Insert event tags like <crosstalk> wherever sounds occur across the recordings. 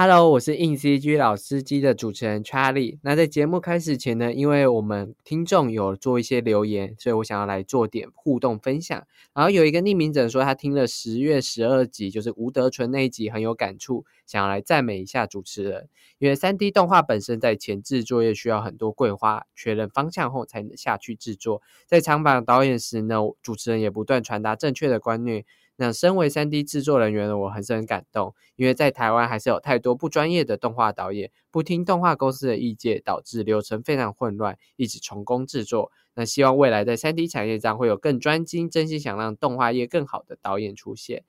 Hello，我是硬 CG 老司机的主持人 Charlie。那在节目开始前呢，因为我们听众有做一些留言，所以我想要来做点互动分享。然后有一个匿名者说，他听了十月十二集，就是吴德纯那一集很有感触，想要来赞美一下主持人。因为三 D 动画本身在前置作业需要很多桂花，确认方向后才能下去制作。在采访导演时呢，主持人也不断传达正确的观念。那身为三 D 制作人员的我，还是很感动，因为在台湾还是有太多不专业的动画导演，不听动画公司的意见，导致流程非常混乱，一直重工制作。那希望未来在三 D 产业上会有更专精、真心想让动画业更好的导演出现。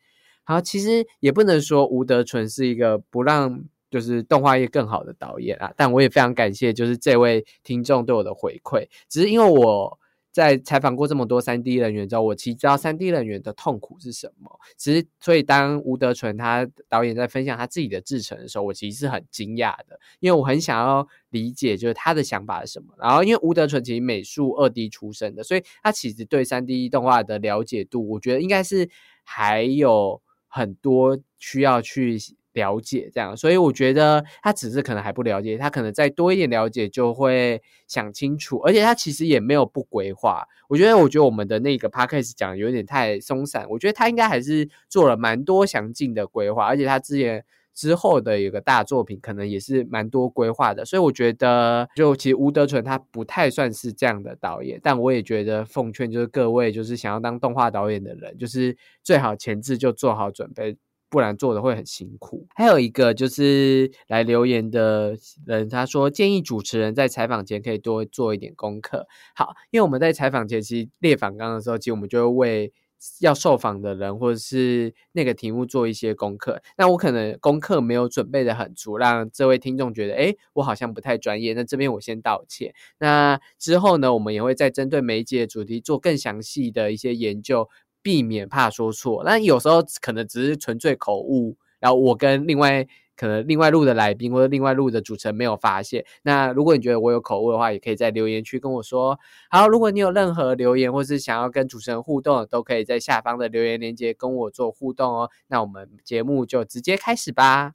好，其实也不能说吴德纯是一个不让就是动画业更好的导演啊，但我也非常感谢就是这位听众对我的回馈，只是因为我。在采访过这么多三 D 人员之后，我其实知道三 D 人员的痛苦是什么。其实，所以当吴德纯他导演在分享他自己的制程的时候，我其实是很惊讶的，因为我很想要理解，就是他的想法是什么。然后，因为吴德纯其实美术二 D 出身的，所以他其实对三 D 动画的了解度，我觉得应该是还有很多需要去。了解这样，所以我觉得他只是可能还不了解，他可能再多一点了解就会想清楚，而且他其实也没有不规划。我觉得，我觉得我们的那个 p a c k a g e 讲有点太松散，我觉得他应该还是做了蛮多详尽的规划，而且他之前之后的一个大作品可能也是蛮多规划的，所以我觉得，就其实吴德纯他不太算是这样的导演，但我也觉得奉劝就是各位就是想要当动画导演的人，就是最好前置就做好准备。不然做的会很辛苦。还有一个就是来留言的人，他说建议主持人在采访前可以多做一点功课。好，因为我们在采访前其实列访纲的时候，其实我们就会为要受访的人或者是那个题目做一些功课。那我可能功课没有准备的很足，让这位听众觉得，哎，我好像不太专业。那这边我先道歉。那之后呢，我们也会再针对每一节主题做更详细的一些研究。避免怕说错，那有时候可能只是纯粹口误，然后我跟另外可能另外录的来宾或者另外录的主持人没有发现。那如果你觉得我有口误的话，也可以在留言区跟我说。好，如果你有任何留言或是想要跟主持人互动，都可以在下方的留言链接跟我做互动哦。那我们节目就直接开始吧。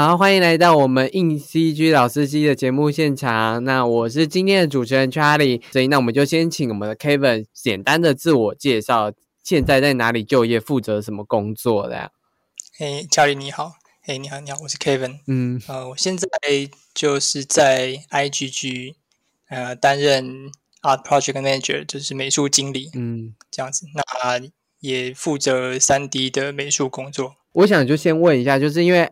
好，欢迎来到我们硬 CG 老司机的节目现场。那我是今天的主持人 Charlie，所以那我们就先请我们的 Kevin 简单的自我介绍，现在在哪里就业，负责什么工作的？嘿，Charlie 你好，嘿，你好，你好，我是 Kevin。嗯，呃，我现在就是在 IGG 呃担任 Art Project Manager，就是美术经理。嗯，这样子，那也负责三 D 的美术工作。我想就先问一下，就是因为。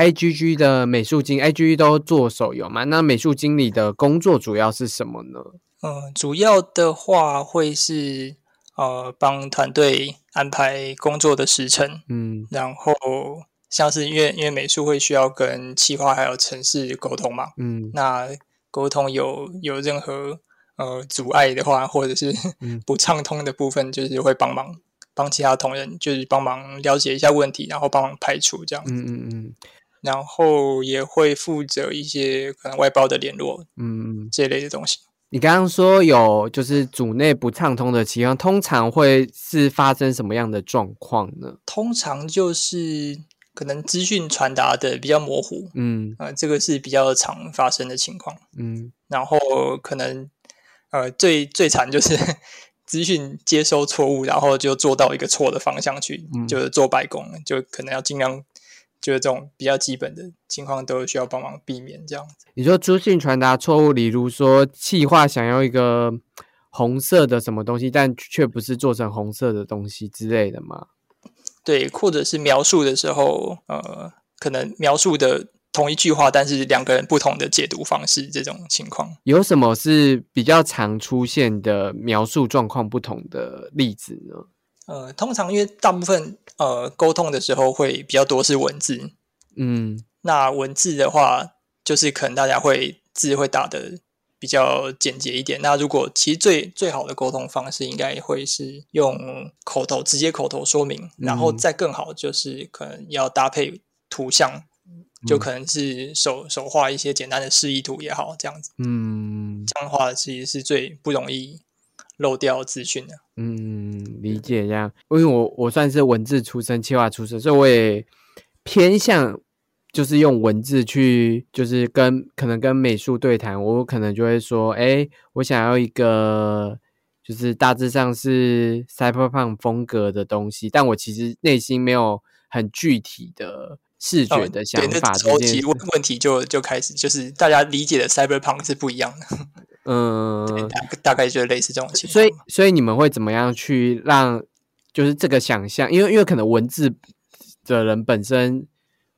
I G G 的美术经，I G G 都做手游嘛？那美术经理的工作主要是什么呢？嗯，主要的话会是呃帮团队安排工作的时程，嗯，然后像是因为因为美术会需要跟企划还有城市沟通嘛，嗯，那沟通有有任何呃阻碍的话，或者是 <laughs> 不畅通的部分，就是会帮忙帮其他同仁，就是帮忙了解一下问题，然后帮忙排除这样子，嗯嗯嗯。然后也会负责一些可能外包的联络，嗯，这类的东西。你刚刚说有就是组内不畅通的情况，通常会是发生什么样的状况呢？通常就是可能资讯传达的比较模糊，嗯，啊，这个是比较常发生的情况，嗯。然后可能呃最最惨就是 <laughs> 资讯接收错误，然后就做到一个错的方向去，就是做白工，就可能要尽量。就是这种比较基本的情况都需要帮忙避免这样子。你说资讯传达错误，例如说气化想要一个红色的什么东西，但却不是做成红色的东西之类的吗？对，或者是描述的时候，呃，可能描述的同一句话，但是两个人不同的解读方式，这种情况有什么是比较常出现的描述状况不同的例子呢？呃，通常因为大部分呃沟通的时候会比较多是文字，嗯，那文字的话，就是可能大家会字会打的比较简洁一点。那如果其实最最好的沟通方式，应该会是用口头直接口头说明，然后再更好就是可能要搭配图像，就可能是手手画一些简单的示意图也好，这样子，嗯，这样的话其实是最不容易。漏掉资讯的。嗯，理解这样，因为我我算是文字出身、企划出身，所以我也偏向就是用文字去，就是跟可能跟美术对谈，我可能就会说，哎，我想要一个就是大致上是 cyberpunk 风格的东西，但我其实内心没有很具体的视觉的想法。超级问问题就就开始，就是大家理解的 cyberpunk 是不一样的。嗯，大大概就类似这种情况。所以，所以你们会怎么样去让，就是这个想象？因为，因为可能文字的人本身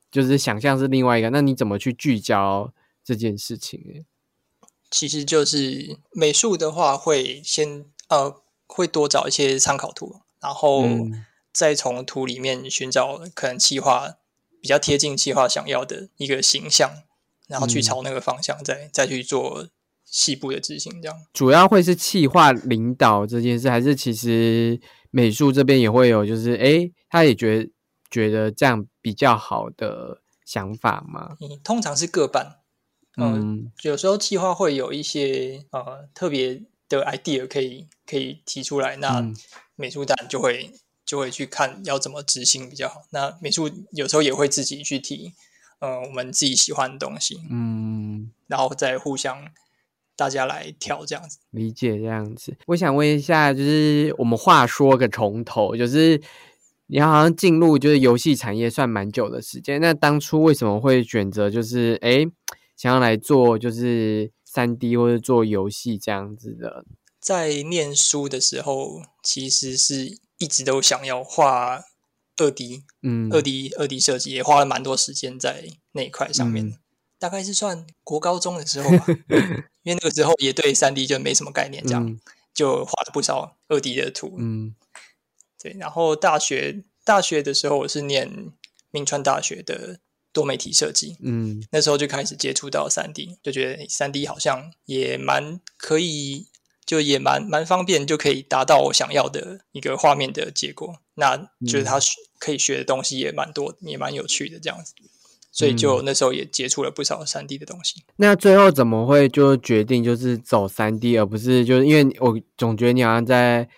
就是想象是另外一个，那你怎么去聚焦这件事情？其实就是美术的话，会先呃，会多找一些参考图，然后再从图里面寻找可能企划比较贴近企划想要的一个形象，然后去朝那个方向再再去做。细部的执行，这样主要会是企划领导这件事，还是其实美术这边也会有，就是哎，他也觉觉得这样比较好的想法吗？嗯，通常是各半，嗯，有时候企划会有一些呃特别的 idea 可以可以提出来，那美术站就会就会去看要怎么执行比较好。那美术有时候也会自己去提，呃，我们自己喜欢的东西，嗯，然后再互相。大家来挑这样子，理解这样子。我想问一下，就是我们话说个从头，就是你好像进入就是游戏产业算蛮久的时间，那当初为什么会选择就是哎想要来做就是三 D 或者做游戏这样子的？在念书的时候，其实是一直都想要画二 D，嗯，二 D 二 D 设计也花了蛮多时间在那一块上面。大概是算国高中的时候吧，<laughs> 因为那个时候也对三 D 就没什么概念，这样就画了不少二 D 的图。嗯，对。然后大学大学的时候，我是念明川大学的多媒体设计。嗯，那时候就开始接触到三 D，就觉得三 D 好像也蛮可以，就也蛮蛮方便，就可以达到我想要的一个画面的结果。那就是他可以学的东西也蛮多，也蛮有趣的这样子。所以就那时候也接触了不少三 D 的东西。那最后怎么会就决定就是走三 D，而不是就是因为我总觉得你好像在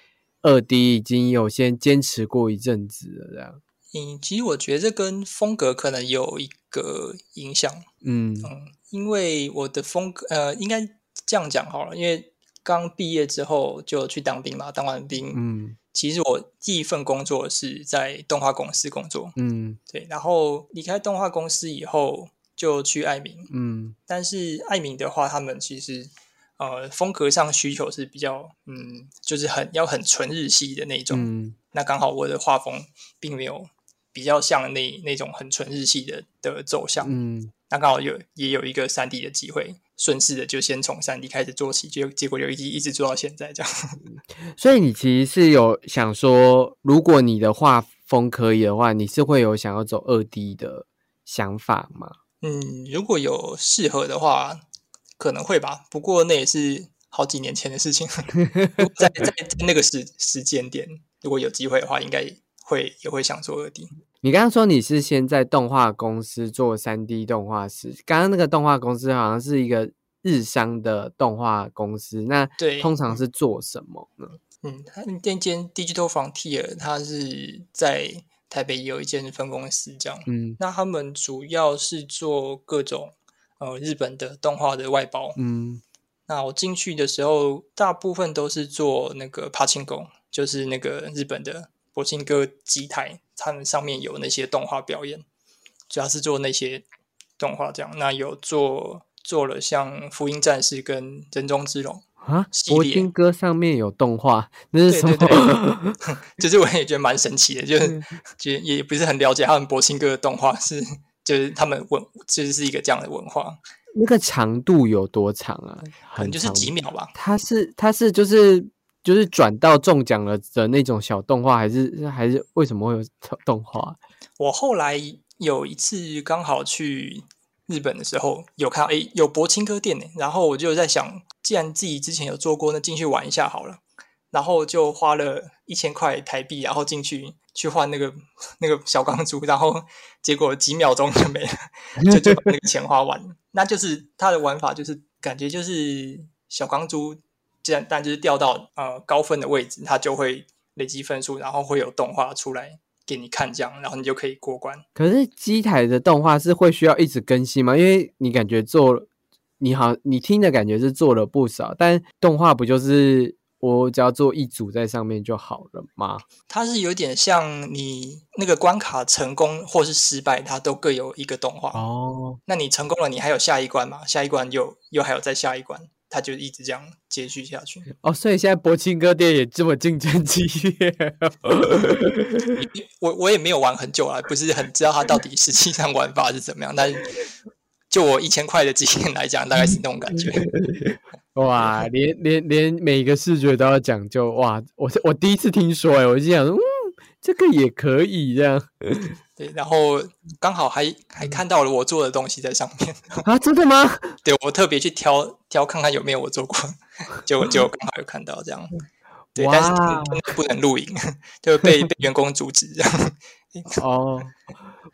二 D 已经有先坚持过一阵子了这样。嗯，其实我觉得这跟风格可能有一个影响。嗯嗯，因为我的风格呃，应该这样讲好了，因为刚毕业之后就去当兵嘛，当完兵嗯。其实我第一份工作是在动画公司工作，嗯，对，然后离开动画公司以后就去爱明，嗯，但是爱明的话，他们其实呃风格上需求是比较，嗯，就是很要很纯日系的那种，嗯，那刚好我的画风并没有比较像那那种很纯日系的的走向，嗯，那刚好有也有一个三 D 的机会。顺势的就先从三 D 开始做起，结结果就一一直做到现在这样。<laughs> 所以你其实是有想说，如果你的画风可以的话，你是会有想要走二 D 的想法吗？嗯，如果有适合的话，可能会吧。不过那也是好几年前的事情，在在那个时时间点，如果有机会的话，应该会也会想做二 D。你刚刚说你是先在动画公司做三 D 动画师，刚刚那个动画公司好像是一个日商的动画公司，那对，通常是做什么呢？嗯，他那间 Digital Frontier，他是在台北有一间分公司，这样，嗯，那他们主要是做各种呃日本的动画的外包，嗯，那我进去的时候，大部分都是做那个帕青工，就是那个日本的。博青哥机台，他们上面有那些动画表演，主要是做那些动画这样。那有做做了像《福音战士》跟《人中之龙》啊，博青哥上面有动画，那是什么？<laughs> 就是我也觉得蛮神奇的，就是也也不是很了解他们博青哥的动画是，就是他们文就是是一个这样的文化。那个长度有多长啊？可能就是几秒吧。它是它是就是。就是转到中奖了的那种小动画，还是还是为什么会有动画？<laughs> 我后来有一次刚好去日本的时候，有看到诶有博青哥店呢，然后我就在想，既然自己之前有做过，那进去玩一下好了。然后就花了一千块台币，然后进去去换那个那个小钢珠，然后结果几秒钟就没了，就就把那个钱花完了。那就是它的玩法，就是感觉就是小钢珠。这样但就是掉到呃高分的位置，它就会累积分数，然后会有动画出来给你看，这样，然后你就可以过关。可是机台的动画是会需要一直更新吗？因为你感觉做你好，你听的感觉是做了不少，但动画不就是？我只要做一组在上面就好了吗？它是有点像你那个关卡成功或是失败，它都各有一个动画哦。那你成功了，你还有下一关吗？下一关又又还有再下一关，它就一直这样接续下去。哦，所以现在博青哥店也这么竞争激烈。我我也没有玩很久啊，不是很知道它到底实际上玩法是怎么样，但是。就我一千块的经验来讲，大概是那种感觉。<laughs> 哇，连连连每个视觉都要讲究哇！我我第一次听说，哎，我就想说，嗯，这个也可以这样。对，然后刚好还还看到了我做的东西在上面 <laughs> 啊！真的吗？<laughs> 对，我特别去挑挑看看有没有我做过，<laughs> 就就刚好有看到这样。对，但是不能录影，就被被员工阻止这样。哦。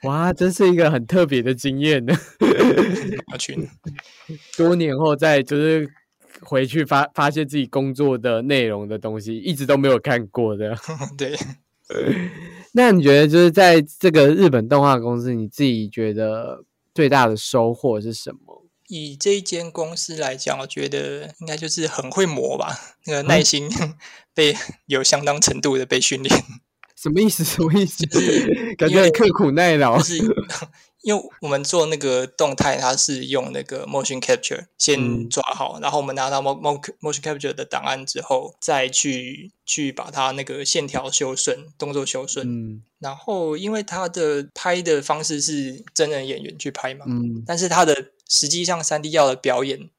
哇，这是一个很特别的经验呢。要去多年后再就是回去发发现自己工作的内容的东西，一直都没有看过的。对。<laughs> 那你觉得就是在这个日本动画公司，你自己觉得最大的收获是什么？以这一间公司来讲，我觉得应该就是很会磨吧，那个耐心 <laughs> 被有相当程度的被训练。什么意思？什么意思？感觉刻苦耐劳。是因为我们做那个动态，它是用那个 motion capture 先抓好，然后我们拿到 motion motion capture 的档案之后，再去去把它那个线条修顺，动作修顺。嗯。然后，因为它的拍的方式是真人演员去拍嘛，嗯。但是它的实际上三 D 要的表演，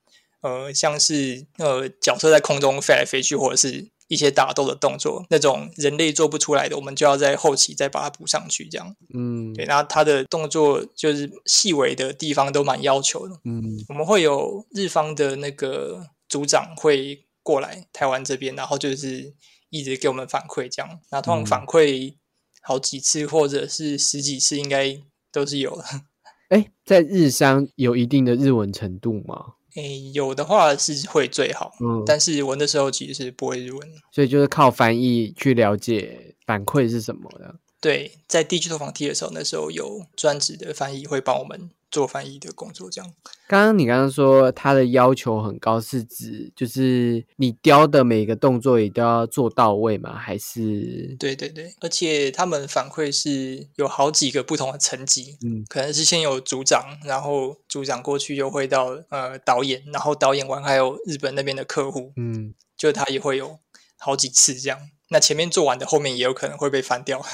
呃，像是呃角色在空中飞来飞去，或者是。一些打斗的动作，那种人类做不出来的，我们就要在后期再把它补上去，这样。嗯，对。然后他的动作就是细微的地方都蛮要求的。嗯，我们会有日方的那个组长会过来台湾这边，然后就是一直给我们反馈，这样。那通常反馈好几次或者是十几次，应该都是有的。<laughs> 哎，在日商有一定的日文程度吗？诶，有的话是会最好，嗯，但是我那时候其实是不会日文，所以就是靠翻译去了解反馈是什么的。对，在地区投放 T 的时候，那时候有专职的翻译会帮我们。做翻译的工作，这样。刚刚你刚刚说他的要求很高，是指就是你雕的每个动作也都要做到位吗？还是？对对对，而且他们反馈是有好几个不同的层级，嗯，可能是先有组长，然后组长过去又会到呃导演，然后导演完还有日本那边的客户，嗯，就他也会有好几次这样。那前面做完的，后面也有可能会被翻掉。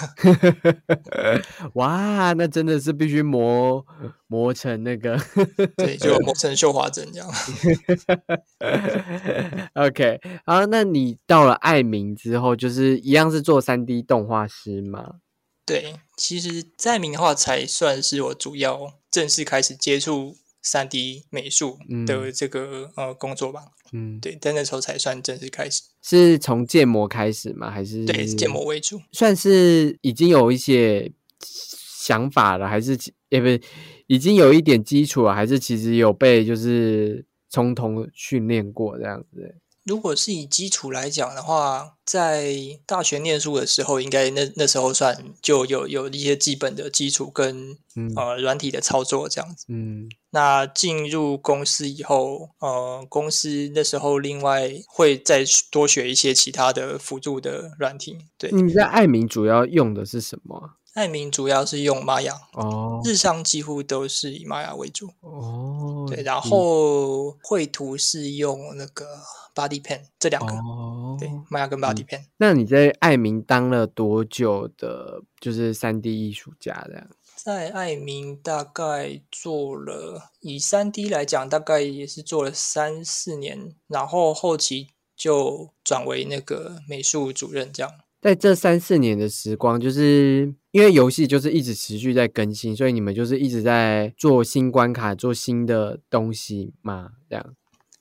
<laughs> 哇，那真的是必须磨磨成那个，<laughs> 对，就磨成绣花针这样。<laughs> OK，好，那你到了爱明之后，就是一样是做三 D 动画师吗？对，其实在明的话，才算是我主要正式开始接触三 D 美术的这个呃工作吧。嗯，对，在那时候才算正式开始。是从建模开始吗？还是对建模为主？算是已经有一些想法了，还是也不是已经有一点基础了？还是其实有被就是从头训练过这样子？如果是以基础来讲的话，在大学念书的时候，应该那那时候算就有有一些基本的基础跟呃软体的操作这样子。嗯，那进入公司以后，呃，公司那时候另外会再多学一些其他的辅助的软体。对，你在爱民主要用的是什么？爱民主要是用玛雅哦，日上几乎都是以玛雅为主哦。对，然后绘图是用那个 Body Pen 这两个哦，对，玛雅跟 Body Pen。那你在爱民当了多久的？就是三 D 艺术家这样？在爱民大概做了，以三 D 来讲，大概也是做了三四年，然后后期就转为那个美术主任这样。在这三四年的时光，就是因为游戏就是一直持续在更新，所以你们就是一直在做新关卡、做新的东西嘛，这样。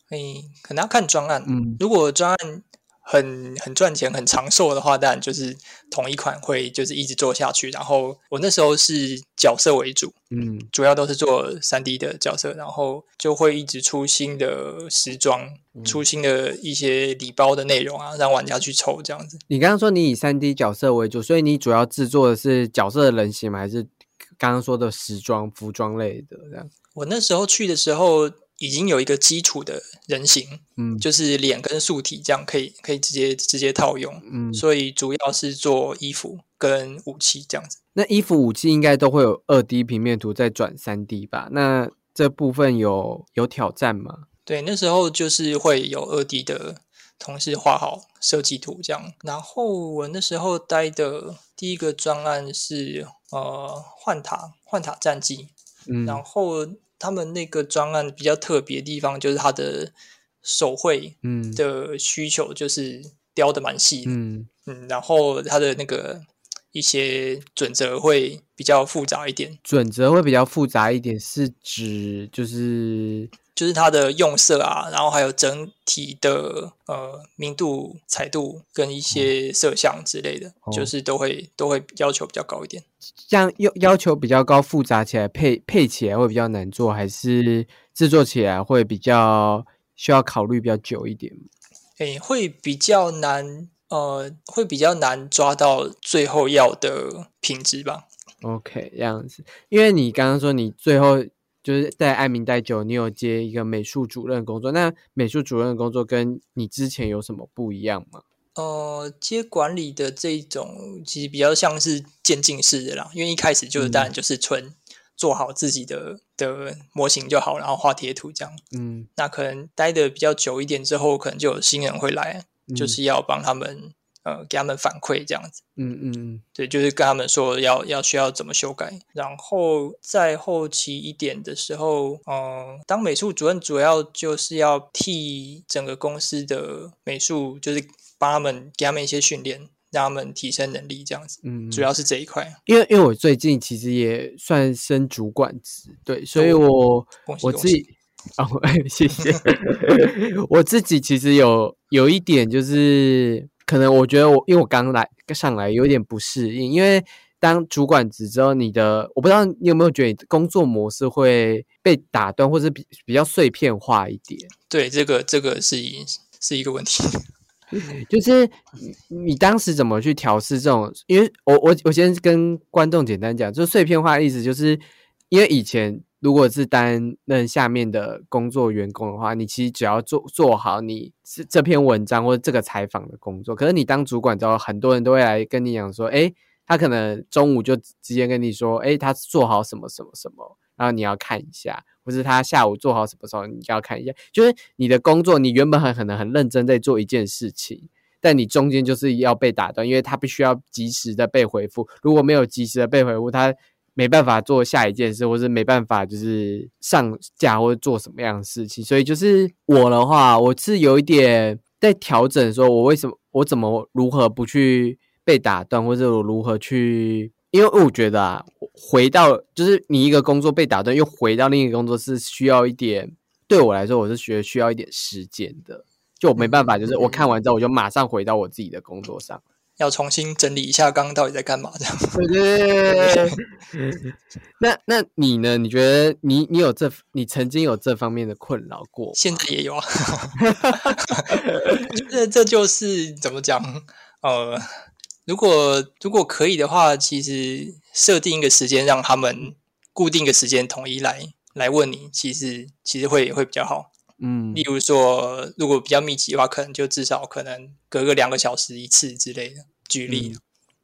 诶，可能要看专案。嗯，如果专案很很赚钱、很长寿的话，当然就是同一款会就是一直做下去。然后我那时候是角色为主，嗯，主要都是做三 D 的角色，然后就会一直出新的时装，出新的一些礼包的内容啊，让玩家去抽这样子。你刚刚说你以三 D 角色为主，所以你主要制作的是角色的人形吗？还是刚刚说的时装、服装类的这样？我那时候去的时候。已经有一个基础的人形，嗯，就是脸跟素体这样可以可以直接直接套用，嗯，所以主要是做衣服跟武器这样子。那衣服武器应该都会有二 D 平面图再转三 D 吧？那这部分有有挑战吗？对，那时候就是会有二 D 的同事画好设计图这样。然后我那时候待的第一个专案是呃幻塔幻塔战记，嗯，然后。他们那个专案比较特别的地方，就是它的手绘嗯的需求就是雕的蛮细的，嗯嗯，然后它的那个一些准则会比较复杂一点。准则会比较复杂一点，是指就是。就是它的用色啊，然后还有整体的呃明度、彩度跟一些色相之类的，就是都会都会要求比较高一点。这样要要求比较高，复杂起来配配起来会比较难做，还是制作起来会比较需要考虑比较久一点？诶，会比较难，呃，会比较难抓到最后要的品质吧。OK，这样子，因为你刚刚说你最后。就是在爱民待久，你有接一个美术主任工作。那美术主任的工作跟你之前有什么不一样吗？呃，接管理的这种其实比较像是渐进式的啦，因为一开始就是当然就是纯做好自己的的模型就好，然后画贴图这样。嗯，那可能待的比较久一点之后，可能就有新人会来，就是要帮他们。呃，给他们反馈这样子，嗯嗯。嗯，对，就是跟他们说要要需要怎么修改，然后在后期一点的时候，嗯，当美术主任主要就是要替整个公司的美术，就是帮他们给他们一些训练，让他们提升能力这样子，嗯，主要。是这一块。因为因为我最近其实也算升主管职，对，所以我我自己 <laughs> 哦，谢谢，<laughs> 我自己其实有有一点就是。可能我觉得我，因为我刚来上来有点不适应，因为当主管职之后，你的我不知道你有没有觉得工作模式会被打断，或者比比较碎片化一点。对，这个这个是一是一个问题。<laughs> 就是你当时怎么去调试这种？因为我我我先跟观众简单讲，就是碎片化的意思，就是因为以前。如果是担任下面的工作员工的话，你其实只要做做好你这这篇文章或者这个采访的工作。可是你当主管之后，很多人都会来跟你讲说，哎，他可能中午就直接跟你说，哎，他做好什么什么什么，然后你要看一下，或是他下午做好什么时候，你就要看一下。就是你的工作，你原本很可能很认真在做一件事情，但你中间就是要被打断，因为他必须要及时的被回复。如果没有及时的被回复，他。没办法做下一件事，或是没办法就是上架或者做什么样的事情，所以就是我的话，我是有一点在调整，说我为什么我怎么如何不去被打断，或者我如何去，因为我觉得啊，回到就是你一个工作被打断，又回到另一个工作是需要一点，对我来说，我是觉得需要一点时间的，就我没办法，就是我看完之后我就马上回到我自己的工作上。要重新整理一下刚刚到底在干嘛这样。对对对。<laughs> 那那你呢？你觉得你你有这你曾经有这方面的困扰过？现在也有啊。<laughs> 这这就是怎么讲？呃，如果如果可以的话，其实设定一个时间，让他们固定一个时间统一来来问你，其实其实会会比较好。嗯，例如说，如果比较密集的话，可能就至少可能隔个两个小时一次之类的。举例，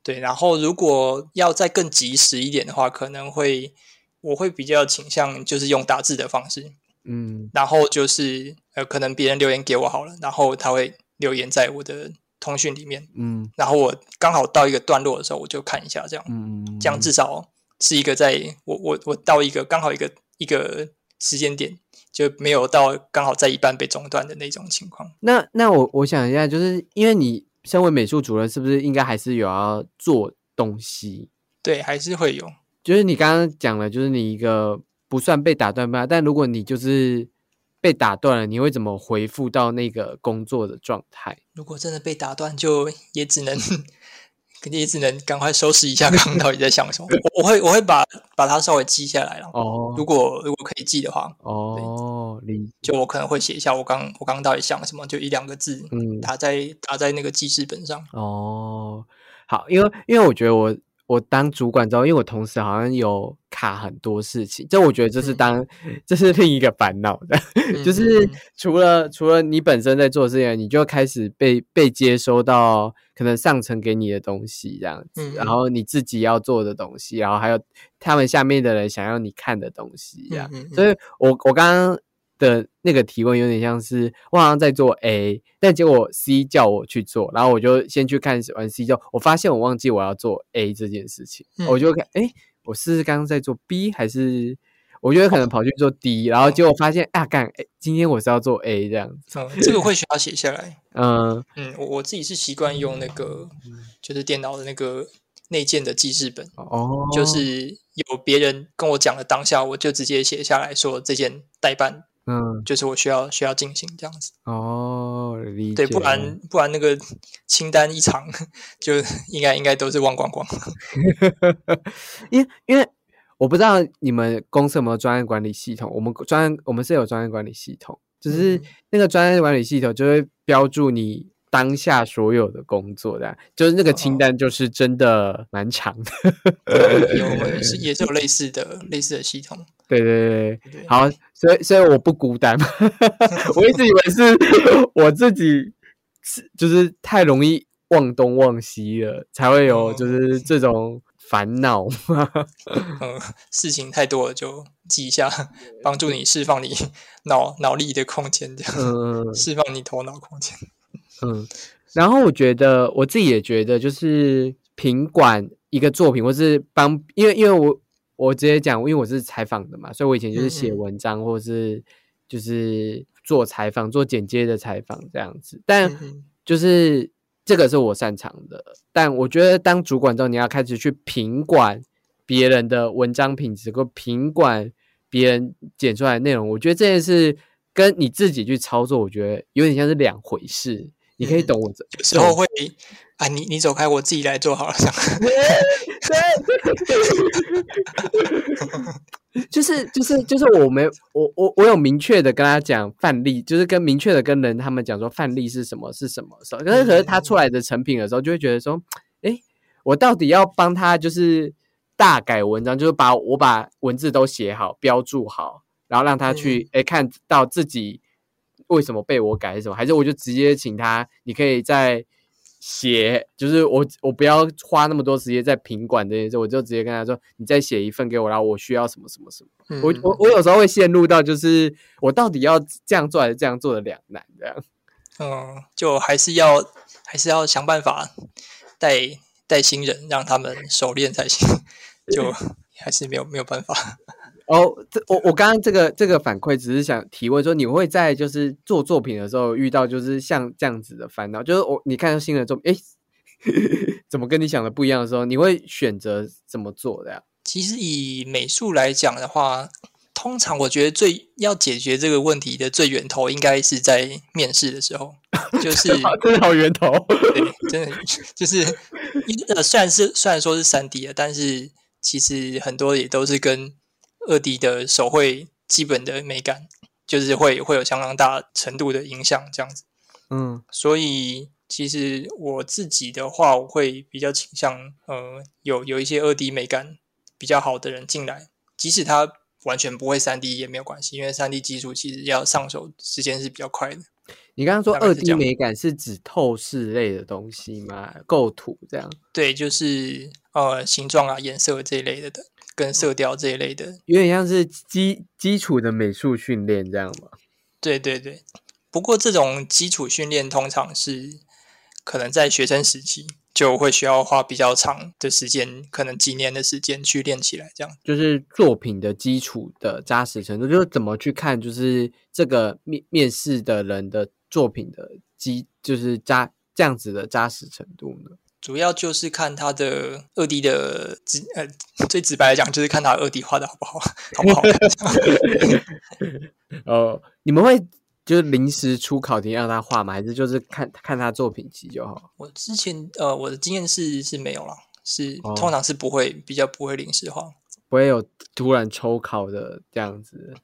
对，然后如果要再更及时一点的话，可能会我会比较倾向就是用打字的方式，嗯，然后就是呃，可能别人留言给我好了，然后他会留言在我的通讯里面，嗯，然后我刚好到一个段落的时候，我就看一下这样，嗯，这样至少是一个在我我我到一个刚好一个一个时间点。就没有到刚好在一半被中断的那种情况。那那我我想一下，就是因为你身为美术主任，是不是应该还是有要做东西？对，还是会有。就是你刚刚讲了，就是你一个不算被打断吧，但如果你就是被打断了，你会怎么回复到那个工作的状态？如果真的被打断，就也只能。肯定也只能赶快收拾一下，刚刚到底在想什么。我我会我会把把它稍微记下来了。哦，如果如果可以记的话，哦，就我可能会写一下我刚我刚刚到底想什么，就一两个字，嗯，打在打在那个记事本上。哦，好，因为因为我觉得我。我当主管之后，因为我同事好像有卡很多事情，就我觉得这是当这是另一个烦恼的，就是除了除了你本身在做事情，你就开始被被接收到可能上层给你的东西这样子，然后。你自己要做的东西，然后还有他们下面的人想要你看的东西这样，所以我我刚刚。的那个提问有点像是我好像在做 A，但结果 C 叫我去做，然后我就先去看完 C 之后，我发现我忘记我要做 A 这件事情，我就。看哎，我是刚刚在做 B 还是我觉得可能跑去做 D，然后结果发现啊干，今天我是要做 A 这样子，这个会需要写下来。嗯嗯，我我自己是习惯用那个就是电脑的那个内建的记事本，哦，就是有别人跟我讲的当下，我就直接写下来说这件代办。嗯，就是我需要需要进行这样子哦，理解对，不然不然那个清单一长，就应该应该都是忘光光。<laughs> 因为因为我不知道你们公司有没有专业管理系统，我们专我们是有专业管理系统，只是那个专业管理系统就会标注你。当下所有的工作的，就是那个清单，就是真的蛮长的。有是 <laughs> 也是有类似的类似的系统。对对对，好，所以所以我不孤单。<laughs> 我一直以为是我自己是就是太容易忘东忘西了，才会有就是这种烦恼。嗯，事情太多了就记一下，<laughs> 帮助你释放你脑脑力的空间，这样释放你头脑空间。嗯，然后我觉得我自己也觉得，就是品管一个作品，或是帮，因为因为我我直接讲，因为我是采访的嘛，所以我以前就是写文章，或是就是做采访、做剪接的采访这样子。但就是这个是我擅长的，但我觉得当主管之后，你要开始去品管别人的文章品质，或品管别人剪出来的内容，我觉得这件事跟你自己去操作，我觉得有点像是两回事。你可以懂我，有时候会啊，你你走开，我自己来做好了。<laughs> <laughs> 就是就是就是我没我我我有明确的跟他讲范例，就是跟明确的跟人他们讲说范例是什么是什么时候，可是可是他出来的成品的时候，就会觉得说，哎，我到底要帮他就是大改文章，就是把我把文字都写好标注好，然后让他去哎看到自己。为什么被我改？是什么？还是我就直接请他？你可以在写，就是我我不要花那么多时间在品管这件事，我就直接跟他说：“你再写一份给我，然后我需要什么什么什么。”我我我有时候会陷入到就是我到底要这样做还是这样做的两难这样。嗯，就还是要还是要想办法带带新人，让他们熟练才行。<laughs> 就还是没有没有办法。哦，这我我刚刚这个这个反馈只是想提问说，你会在就是做作品的时候遇到就是像这样子的烦恼，就是我你看到新的作品，哎，<laughs> 怎么跟你想的不一样的时候，你会选择怎么做的呀？其实以美术来讲的话，通常我觉得最要解决这个问题的最源头，应该是在面试的时候，就 <laughs> 是真的好源头，对，真的就是呃，虽然是虽然说是三 D 的，但是其实很多也都是跟二 D 的手绘基本的美感，就是会会有相当大程度的影响，这样子。嗯，所以其实我自己的话，我会比较倾向，呃，有有一些二 D 美感比较好的人进来，即使他完全不会三 D 也没有关系，因为三 D 技术其实要上手时间是比较快的。你刚刚说二 D 美感是指透视类的东西吗？构图这样？对，就是呃形状啊、颜色这一类的的。跟色调这一类的，有点像是基基础的美术训练这样吗？对对对，不过这种基础训练通常是可能在学生时期就会需要花比较长的时间，可能几年的时间去练起来。这样就是作品的基础的扎实程度，就是怎么去看，就是这个面面试的人的作品的基，就是扎这样子的扎实程度呢？主要就是看他的二 D 的直呃，最直白来讲就是看他二 D 画的好不好，好不好看。<laughs> 哦，你们会就是临时出考题让他画吗？还是就是看看他作品集就好？我之前呃，我的经验是是没有了，是通常是不会比较不会临时画，不会有突然抽考的这样子。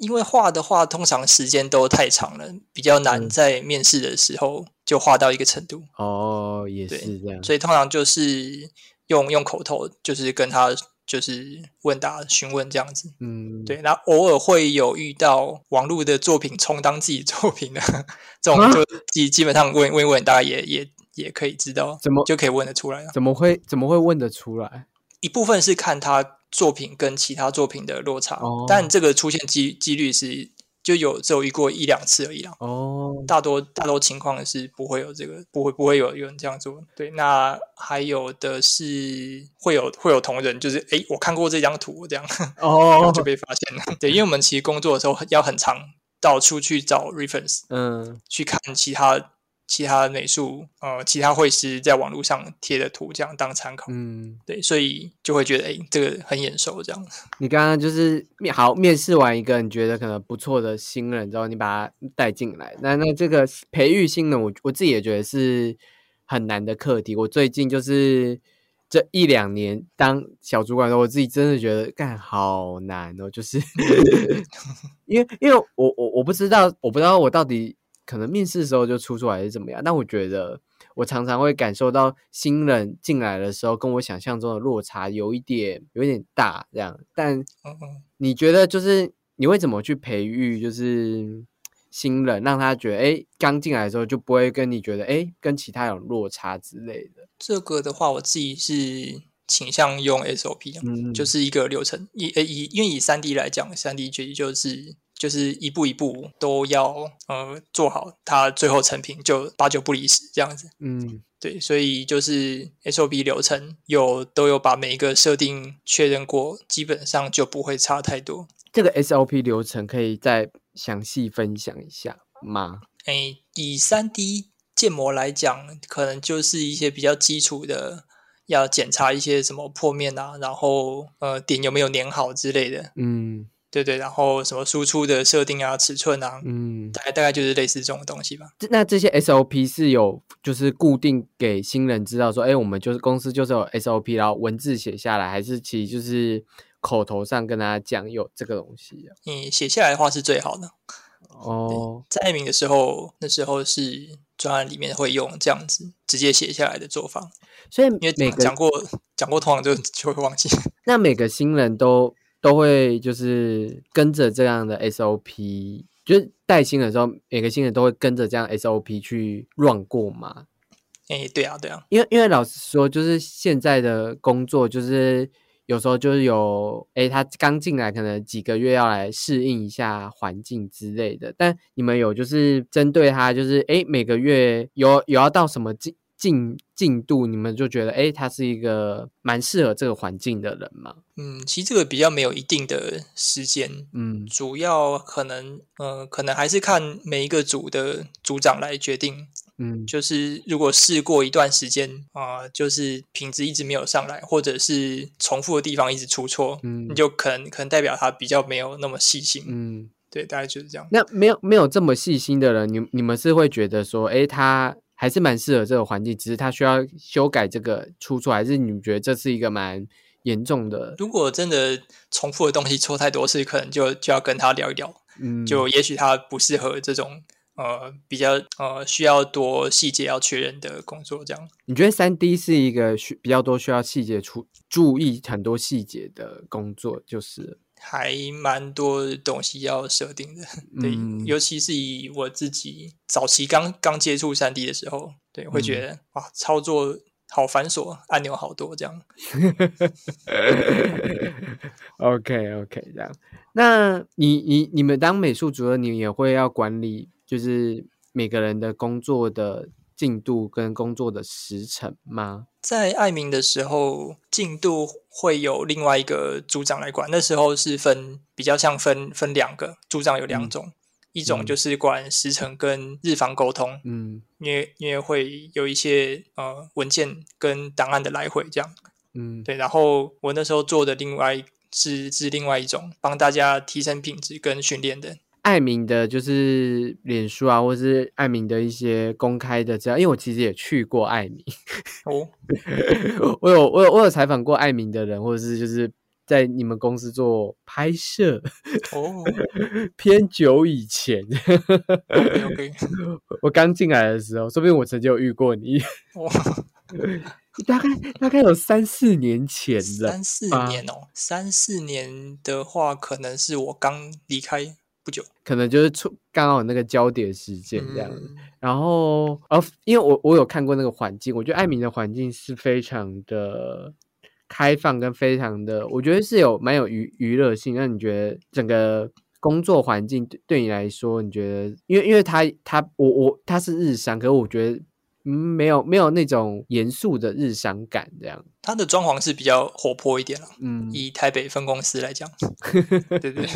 因为画的话，通常时间都太长了，比较难在面试的时候就画到一个程度。哦，也是这样。所以通常就是用用口头，就是跟他就是问答询问这样子。嗯，对。那偶尔会有遇到网络的作品充当自己作品的这种，就基基本上问问问，大家也也也可以知道怎么就可以问得出来了怎么会怎么会问得出来？一部分是看他。作品跟其他作品的落差，但这个出现几几率是就有只有一过一两次而已啦。哦，大多大多情况是不会有这个，不会不会有有人这样做。对，那还有的是会有会有同仁，就是哎，我看过这张图，这样哦 <laughs> 就被发现了。对，因为我们其实工作的时候要很长，到处去找 reference，嗯，去看其他。其他美术呃，其他绘师在网络上贴的图，这样当参考。嗯，对，所以就会觉得哎，这个很眼熟这样。你刚刚就是面好面试完一个你觉得可能不错的新人之后，你把他带进来，那那这个培育新人，我我自己也觉得是很难的课题。我最近就是这一两年当小主管的，我自己真的觉得干好难哦，就是 <laughs> 因为因为我我我不知道，我不知道我到底。可能面试的时候就出出来是怎么样？但我觉得我常常会感受到新人进来的时候，跟我想象中的落差有一点有一点大，这样。但你觉得就是你会怎么去培育，就是新人让他觉得，哎，刚进来的时候就不会跟你觉得，哎，跟其他有落差之类的？这个的话，我自己是倾向用 SOP，嗯，就是一个流程。以以因为以三 D 来讲，三 D 决议就是。就是一步一步都要呃做好，它最后成品就八九不离十这样子。嗯，对，所以就是 SOP 流程有都有把每一个设定确认过，基本上就不会差太多。这个 SOP 流程可以再详细分享一下吗？哎，以三 D 建模来讲，可能就是一些比较基础的，要检查一些什么破面啊，然后呃点有没有粘好之类的。嗯。对对，然后什么输出的设定啊、尺寸啊，嗯，大概大概就是类似这种东西吧。那这些 SOP 是有就是固定给新人知道说，哎，我们就是公司就是有 SOP，然后文字写下来，还是其实就是口头上跟大家讲有这个东西？你写下来的话是最好的。哦，在名的时候，那时候是专案里面会用这样子直接写下来的做法。所以每个讲过讲过，通常就就会忘记。<laughs> 那每个新人都。都会就是跟着这样的 SOP，就是带新人的时候，每个新人都会跟着这样 SOP 去 run 过吗。哎，对啊，对啊，因为因为老实说，就是现在的工作，就是有时候就是有，哎，他刚进来，可能几个月要来适应一下环境之类的。但你们有就是针对他，就是哎，每个月有有要到什么进？进进度，你们就觉得，哎，他是一个蛮适合这个环境的人嘛？嗯，其实这个比较没有一定的时间，嗯，主要可能，呃，可能还是看每一个组的组长来决定，嗯，就是如果试过一段时间啊，就是品质一直没有上来，或者是重复的地方一直出错，嗯，你就可能可能代表他比较没有那么细心，嗯，对，大概就是这样。那没有没有这么细心的人，你你们是会觉得说，哎，他。还是蛮适合这个环境，只是他需要修改这个出错，还是你们觉得这是一个蛮严重的？如果真的重复的东西错太多次，可能就就要跟他聊一聊。嗯，就也许他不适合这种呃比较呃需要多细节要确认的工作。这样，你觉得三 D 是一个需比较多需要细节出注意很多细节的工作，就是。还蛮多东西要设定的，<laughs> 对，尤其是以我自己早期刚刚接触三 D 的时候，对，会觉得哇，操作好繁琐，按钮好多这样。<laughs> OK OK，这样，那你你你们当美术主任，你也会要管理，就是每个人的工作的。进度跟工作的时程吗？在爱民的时候，进度会有另外一个组长来管。那时候是分比较像分分两个组长，有两种，一种就是管时程跟日方沟通，嗯，因为因为会有一些呃文件跟档案的来回这样，嗯，对。然后我那时候做的另外是是另外一种，帮大家提升品质跟训练的。艾明的，就是脸书啊，或是艾明的一些公开的资料，因为我其实也去过艾明哦，<laughs> 我有我有我有采访过艾明的人，或者是就是在你们公司做拍摄哦，<laughs> 偏久以前，OK，，<laughs> 我刚进来的时候，说不定我曾经有遇过你。哇。大概大概有三四年前了，三四年哦，三四年的话，可能是我刚离开不久，可能就是出刚好那个焦点时间这样子。然后，呃，因为我我有看过那个环境，我觉得艾米的环境是非常的开放，跟非常的，我觉得是有蛮有娱娱乐性。那你觉得整个工作环境对你来说，你觉得，因为因为他他我我他是日商，可是我觉得。嗯，没有没有那种严肃的日商感，这样。他的装潢是比较活泼一点了。嗯，以台北分公司来讲，对 <laughs> 对。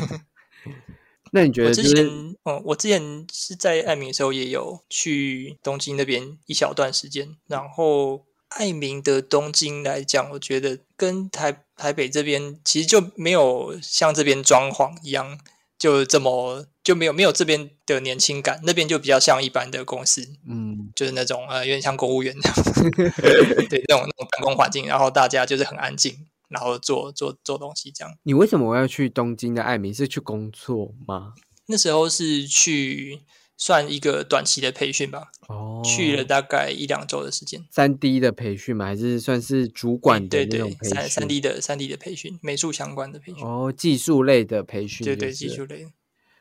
那你觉得？我之前，嗯，我之前是在爱民的时候，也有去东京那边一小段时间。然后，爱民的东京来讲，我觉得跟台台北这边其实就没有像这边装潢一样。就这么就没有没有这边的年轻感，那边就比较像一般的公司，嗯，就是那种呃有点像公务员那样，<laughs> 对那种那种办公环境，然后大家就是很安静，然后做做做东西这样。你为什么要去东京的爱民？是去工作吗？那时候是去。算一个短期的培训吧，哦，去了大概一两周的时间。三 D 的培训嘛，还是算是主管的那种培训？三三 D 的三 D 的培训，美术相关的培训。哦，技术类的培训。对对，技术类。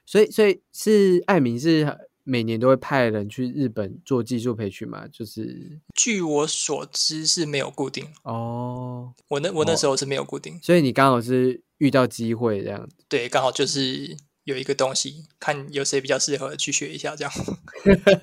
所以所以是艾明是每年都会派人去日本做技术培训嘛？就是据我所知是没有固定哦。我那我那时候是没有固定，所以你刚好是遇到机会这样子。对，刚好就是。有一个东西，看有谁比较适合去学一下，这样。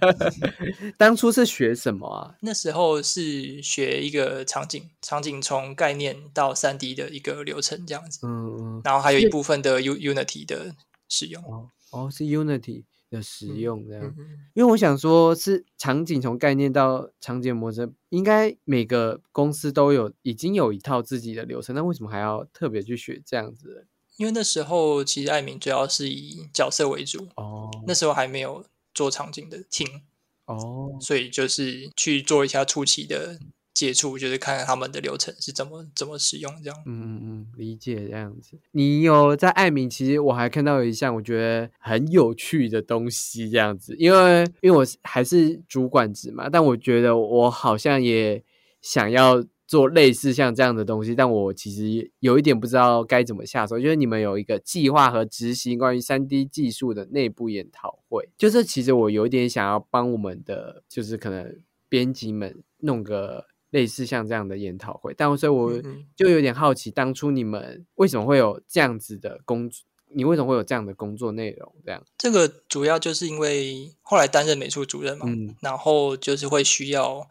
<laughs> 当初是学什么啊？那时候是学一个场景，场景从概念到三 D 的一个流程，这样子。嗯嗯。然后还有一部分的 U Unity 的使用。哦哦，是 Unity 的使用这样。因为我想说，是场景从概念到场景模式，应该每个公司都有已经有一套自己的流程，那为什么还要特别去学这样子？因为那时候其实艾明主要是以角色为主哦，那时候还没有做场景的厅哦，所以就是去做一下初期的接触，就是看看他们的流程是怎么怎么使用这样。嗯嗯嗯，理解这样子。你有在艾明，其实我还看到有一项我觉得很有趣的东西这样子，因为因为我还是主管职嘛，但我觉得我好像也想要。做类似像这样的东西，但我其实有一点不知道该怎么下手。就是你们有一个计划和执行关于三 D 技术的内部研讨会，就是其实我有一点想要帮我们的，就是可能编辑们弄个类似像这样的研讨会。但所以我就有点好奇，当初你们为什么会有这样子的工作？你为什么会有这样的工作内容？这样这个主要就是因为后来担任美术主任嘛，然后就是会需要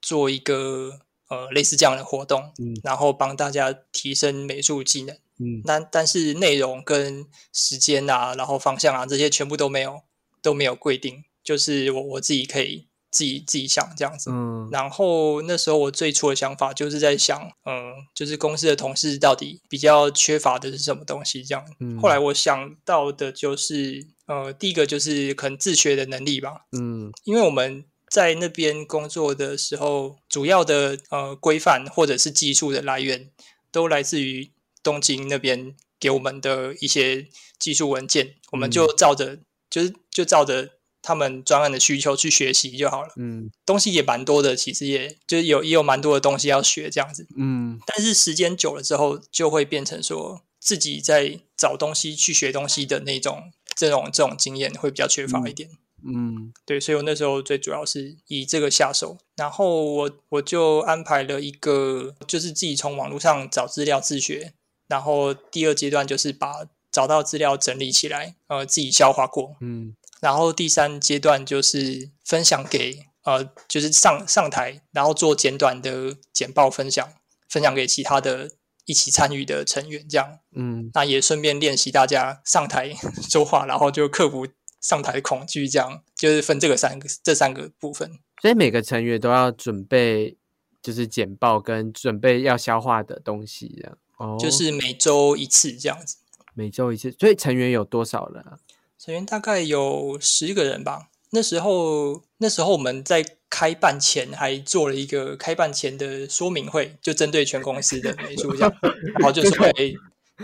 做一个。呃，类似这样的活动，嗯，然后帮大家提升美术技能，嗯，那但是内容跟时间啊，然后方向啊这些全部都没有都没有规定，就是我我自己可以自己自己想这样子，嗯，然后那时候我最初的想法就是在想，嗯，就是公司的同事到底比较缺乏的是什么东西这样，嗯，后来我想到的就是，呃，第一个就是可能自学的能力吧，嗯，因为我们。在那边工作的时候，主要的呃规范或者是技术的来源，都来自于东京那边给我们的一些技术文件，我们就照着就是就照着他们专案的需求去学习就好了。嗯，东西也蛮多的，其实也就是有也有蛮多的东西要学这样子。嗯，但是时间久了之后，就会变成说自己在找东西去学东西的那种这种这种经验会比较缺乏一点。嗯，对，所以我那时候最主要是以这个下手，然后我我就安排了一个，就是自己从网络上找资料自学，然后第二阶段就是把找到资料整理起来，呃，自己消化过，嗯，然后第三阶段就是分享给呃，就是上上台，然后做简短的简报分享，分享给其他的一起参与的成员，这样，嗯，那也顺便练习大家上台 <laughs> 说话，然后就克服。上台恐惧，这样就是分这个三个这三个部分，所以每个成员都要准备，就是简报跟准备要消化的东西，这样哦，就是每周一次这样子，每周一次。所以成员有多少人啊？成员大概有十个人吧。那时候，那时候我们在开办前还做了一个开办前的说明会，就针对全公司的美术这样，然后就说，<laughs> 哎，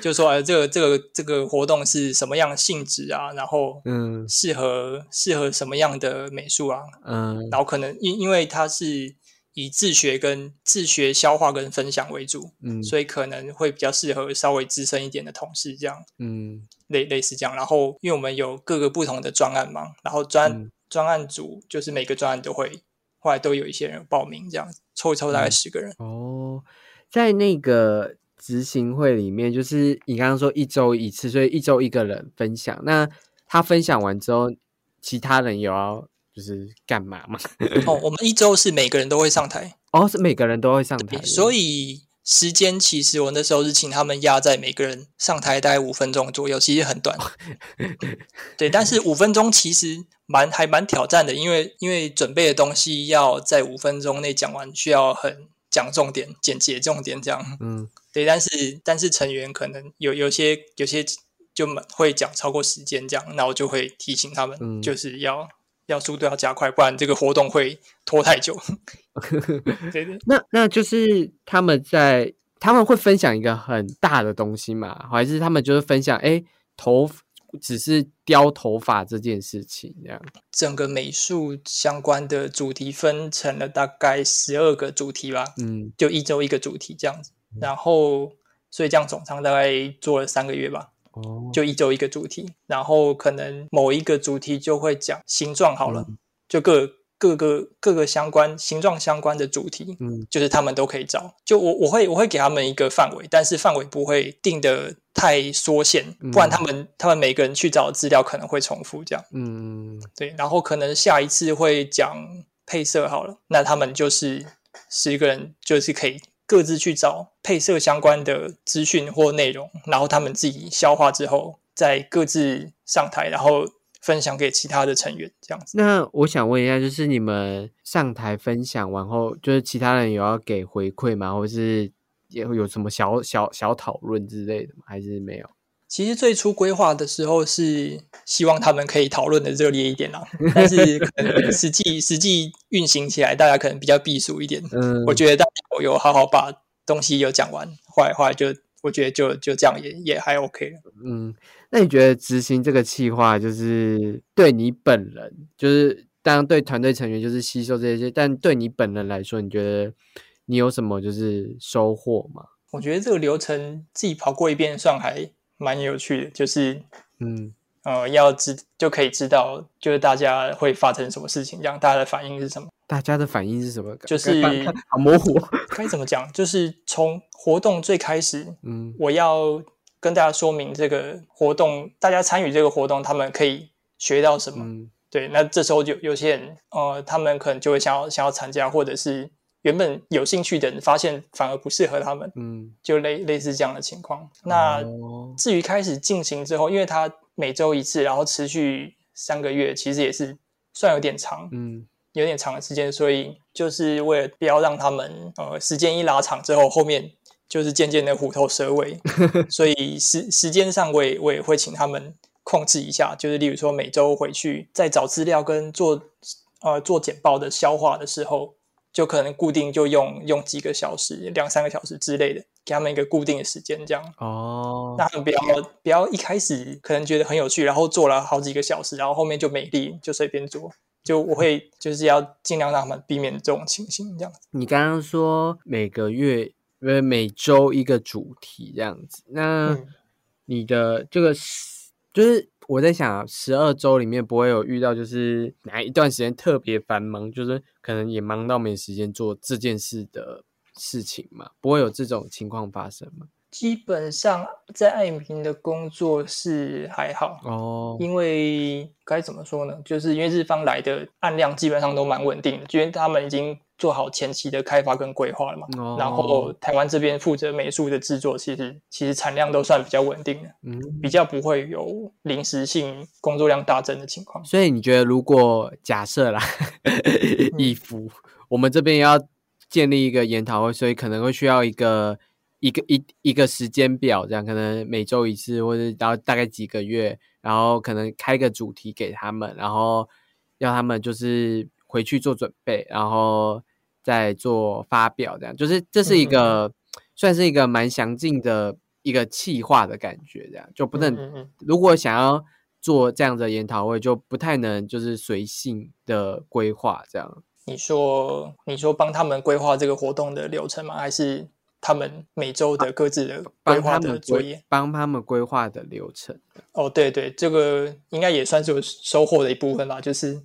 就说，哎，这个这个这个活动是什么样性质啊？然后，嗯，适合适合什么样的美术啊？嗯，然后可能因因为它是。以自学跟自学消化跟分享为主，嗯，所以可能会比较适合稍微资深一点的同事这样，嗯，类类似这样。然后，因为我们有各个不同的专案嘛，然后专专案组就是每个专案都会，后来都有一些人报名这样，凑一凑大概十个人。哦，在那个执行会里面，就是你刚刚说一周一次，所以一周一个人分享。那他分享完之后，其他人有要。就是干嘛嘛？哦，我们一周是每个人都会上台哦，是每个人都会上台，所以时间其实我那时候是请他们压在每个人上台大概五分钟左右，其实很短。对，但是五分钟其实蛮还蛮挑战的，因为因为准备的东西要在五分钟内讲完，需要很讲重点、简洁重点这样。嗯，对，但是但是成员可能有有些有些就会讲超过时间这样，那我就会提醒他们，就是要。要速度要加快，不然这个活动会拖太久。<laughs> 对对，那那就是他们在他们会分享一个很大的东西嘛？还是他们就是分享哎头只是雕头发这件事情这样？整个美术相关的主题分成了大概十二个主题吧，嗯，就一周一个主题这样子。然后所以这样总长大概做了三个月吧。哦，就一周一个主题，然后可能某一个主题就会讲形状好了，就各各个各个相关形状相关的主题，嗯，就是他们都可以找。就我我会我会给他们一个范围，但是范围不会定的太缩限，不然他们他们每个人去找资料可能会重复这样。嗯，对。然后可能下一次会讲配色好了，那他们就是十个人就是可以。各自去找配色相关的资讯或内容，然后他们自己消化之后，再各自上台，然后分享给其他的成员，这样子。那我想问一下，就是你们上台分享完后，就是其他人有要给回馈吗？或是也会有什么小小小讨论之类的吗？还是没有？其实最初规划的时候是希望他们可以讨论的热烈一点啦，但是可能 <laughs> 实际实际运行起来，大家可能比较避暑一点。嗯，我觉得大家有好好把东西有讲完，后来后来就我觉得就就这样也也还 OK 了。嗯，那你觉得执行这个计划，就是对你本人，就是当然对团队成员就是吸收这些，但对你本人来说，你觉得你有什么就是收获吗？我觉得这个流程自己跑过一遍，算还。蛮有趣的，就是，嗯，呃，要知就可以知道，就是大家会发生什么事情，这样大家的反应是什么？大家的反应是什么？就是好模糊，该怎么讲？就是从活动最开始，嗯，我要跟大家说明这个活动，大家参与这个活动，他们可以学到什么？对，那这时候就有些人，呃，他们可能就会想要想要参加，或者是。原本有兴趣的人发现反而不适合他们，嗯，就类类似这样的情况。那至于开始进行之后，因为它每周一次，然后持续三个月，其实也是算有点长，嗯，有点长的时间。所以就是为了不要让他们呃时间一拉长之后，后面就是渐渐的虎头蛇尾，<laughs> 所以时时间上我也我也会请他们控制一下，就是例如说每周回去在找资料跟做呃做简报的消化的时候。就可能固定就用用几个小时、两三个小时之类的，给他们一个固定的时间，这样哦。那他们不要不要一开始可能觉得很有趣，然后做了好几个小时，然后后面就没力，就随便做。就我会就是要尽量让他们避免这种情形，这样。你刚刚说每个月呃每周一个主题这样子，那你的这个就是。我在想，十二周里面不会有遇到，就是哪一段时间特别繁忙，就是可能也忙到没时间做这件事的事情嘛？不会有这种情况发生吗？基本上在爱民的工作是还好哦，因为该怎么说呢？就是因为日方来的案量基本上都蛮稳定的，因为他们已经做好前期的开发跟规划了嘛。哦。然后台湾这边负责美术的制作，其实其实产量都算比较稳定的，嗯，比较不会有临时性工作量大增的情况。所以你觉得，如果假设啦，衣服我们这边要建立一个研讨会，所以可能会需要一个。一个一一个时间表，这样可能每周一次，或者然后大概几个月，然后可能开个主题给他们，然后要他们就是回去做准备，然后再做发表，这样就是这是一个算是一个蛮详尽的一个企划的感觉，这样就不能如果想要做这样的研讨会，就不太能就是随性的规划这样。你说你说帮他们规划这个活动的流程吗？还是？他们每周的各自的规划的作业，帮他们规划的流程。哦，对对，这个应该也算是我收获的一部分吧，就是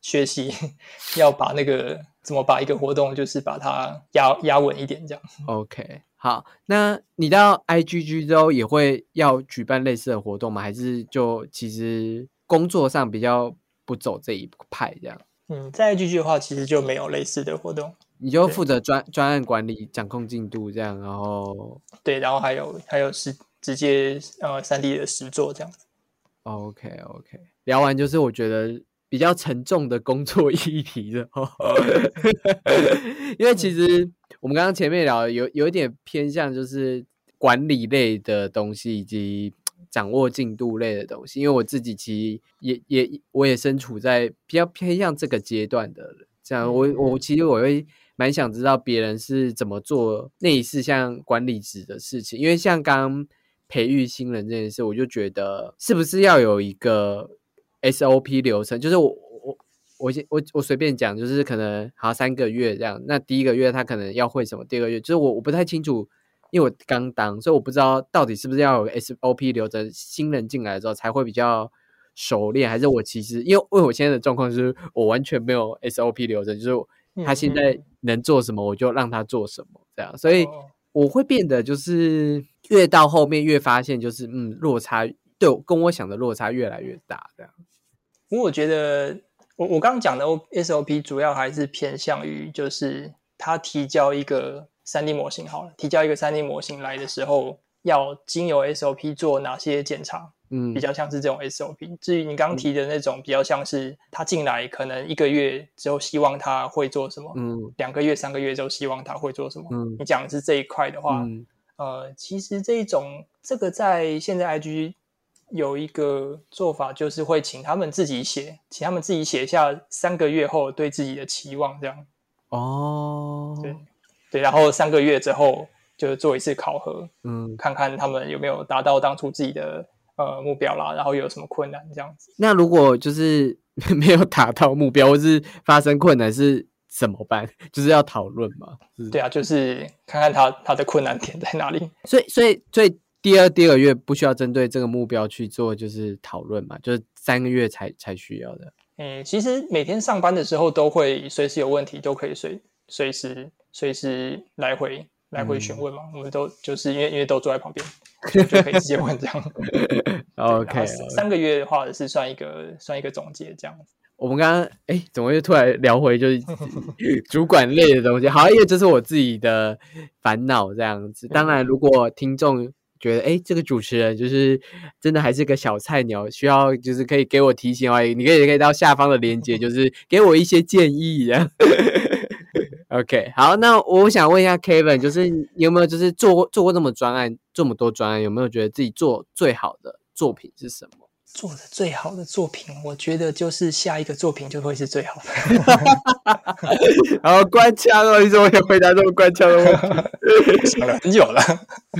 学习 <laughs> 要把那个怎么把一个活动，就是把它压压稳一点，这样。OK，好，那你到 IGG 之后也会要举办类似的活动吗？还是就其实工作上比较不走这一派这样？嗯，在 IGG 的话，其实就没有类似的活动。你就负责专专案管理、掌控进度这样，然后对，然后还有还有是直接呃三 D 的实作这样。OK OK，聊完就是我觉得比较沉重的工作 <laughs> 议题了，<laughs> 因为其实我们刚刚前面聊有有一点偏向就是管理类的东西以及掌握进度类的东西，因为我自己其实也也我也身处在比较偏向这个阶段的，这样我我其实我会。蛮想知道别人是怎么做类似像管理职的事情，因为像刚培育新人这件事，我就觉得是不是要有一个 SOP 流程？就是我我我先我我随便讲，就是可能好三个月这样。那第一个月他可能要会什么？第二个月就是我我不太清楚，因为我刚当，所以我不知道到底是不是要有 SOP 流程，新人进来之后才会比较熟练，还是我其实因为因为我现在的状况是我完全没有 SOP 流程，就是。他现在能做什么，我就让他做什么，这样，所以我会变得就是越到后面越发现，就是嗯，落差对跟我想的落差越来越大，这样。因为我觉得，我我刚刚讲的 SOP 主要还是偏向于，就是他提交一个三 D 模型好了，提交一个三 D 模型来的时候，要经由 SOP 做哪些检查。嗯，比较像是这种 SOP。至于你刚刚提的那种，比较像是他进来可能一个月之后，希望他会做什么？嗯，两个月、三个月之后，希望他会做什么？嗯，你讲的是这一块的话，呃，其实这一种这个在现在 IG 有一个做法，就是会请他们自己写，请他们自己写下三个月后对自己的期望，这样。哦，对对，然后三个月之后就做一次考核，嗯，看看他们有没有达到当初自己的。呃，目标啦，然后有什么困难这样子？那如果就是 <laughs> 没有达到目标，或是发生困难，是怎么办？就是要讨论嘛？对啊，就是看看他他的困难点在哪里。所以，所以，所以第二第二个月不需要针对这个目标去做，就是讨论嘛？就是三个月才才需要的。嗯，其实每天上班的时候都会随时有问题，都可以随随时随时来回来回询问嘛。我们都就是因为因为都坐在旁边。就可以直接问这样。<laughs> OK，三个月的话是算一个算一个总结这样子。我们刚刚哎，怎么又突然聊回就是 <laughs> 主管类的东西？好，因为这是我自己的烦恼这样子。当然，如果听众觉得哎，这个主持人就是真的还是个小菜鸟，需要就是可以给我提醒的话，你可以可以到下方的链接，就 <laughs> 是给我一些建议这样。OK，好，那我想问一下 Kevin，就是你有没有就是做过做过这么专案，这么多专案，有没有觉得自己做最好的作品是什么？做的最好的作品，我觉得就是下一个作品就会是最好的。<laughs> 然后官腔哦，你怎么也回答这么官腔的问题？想了很久了，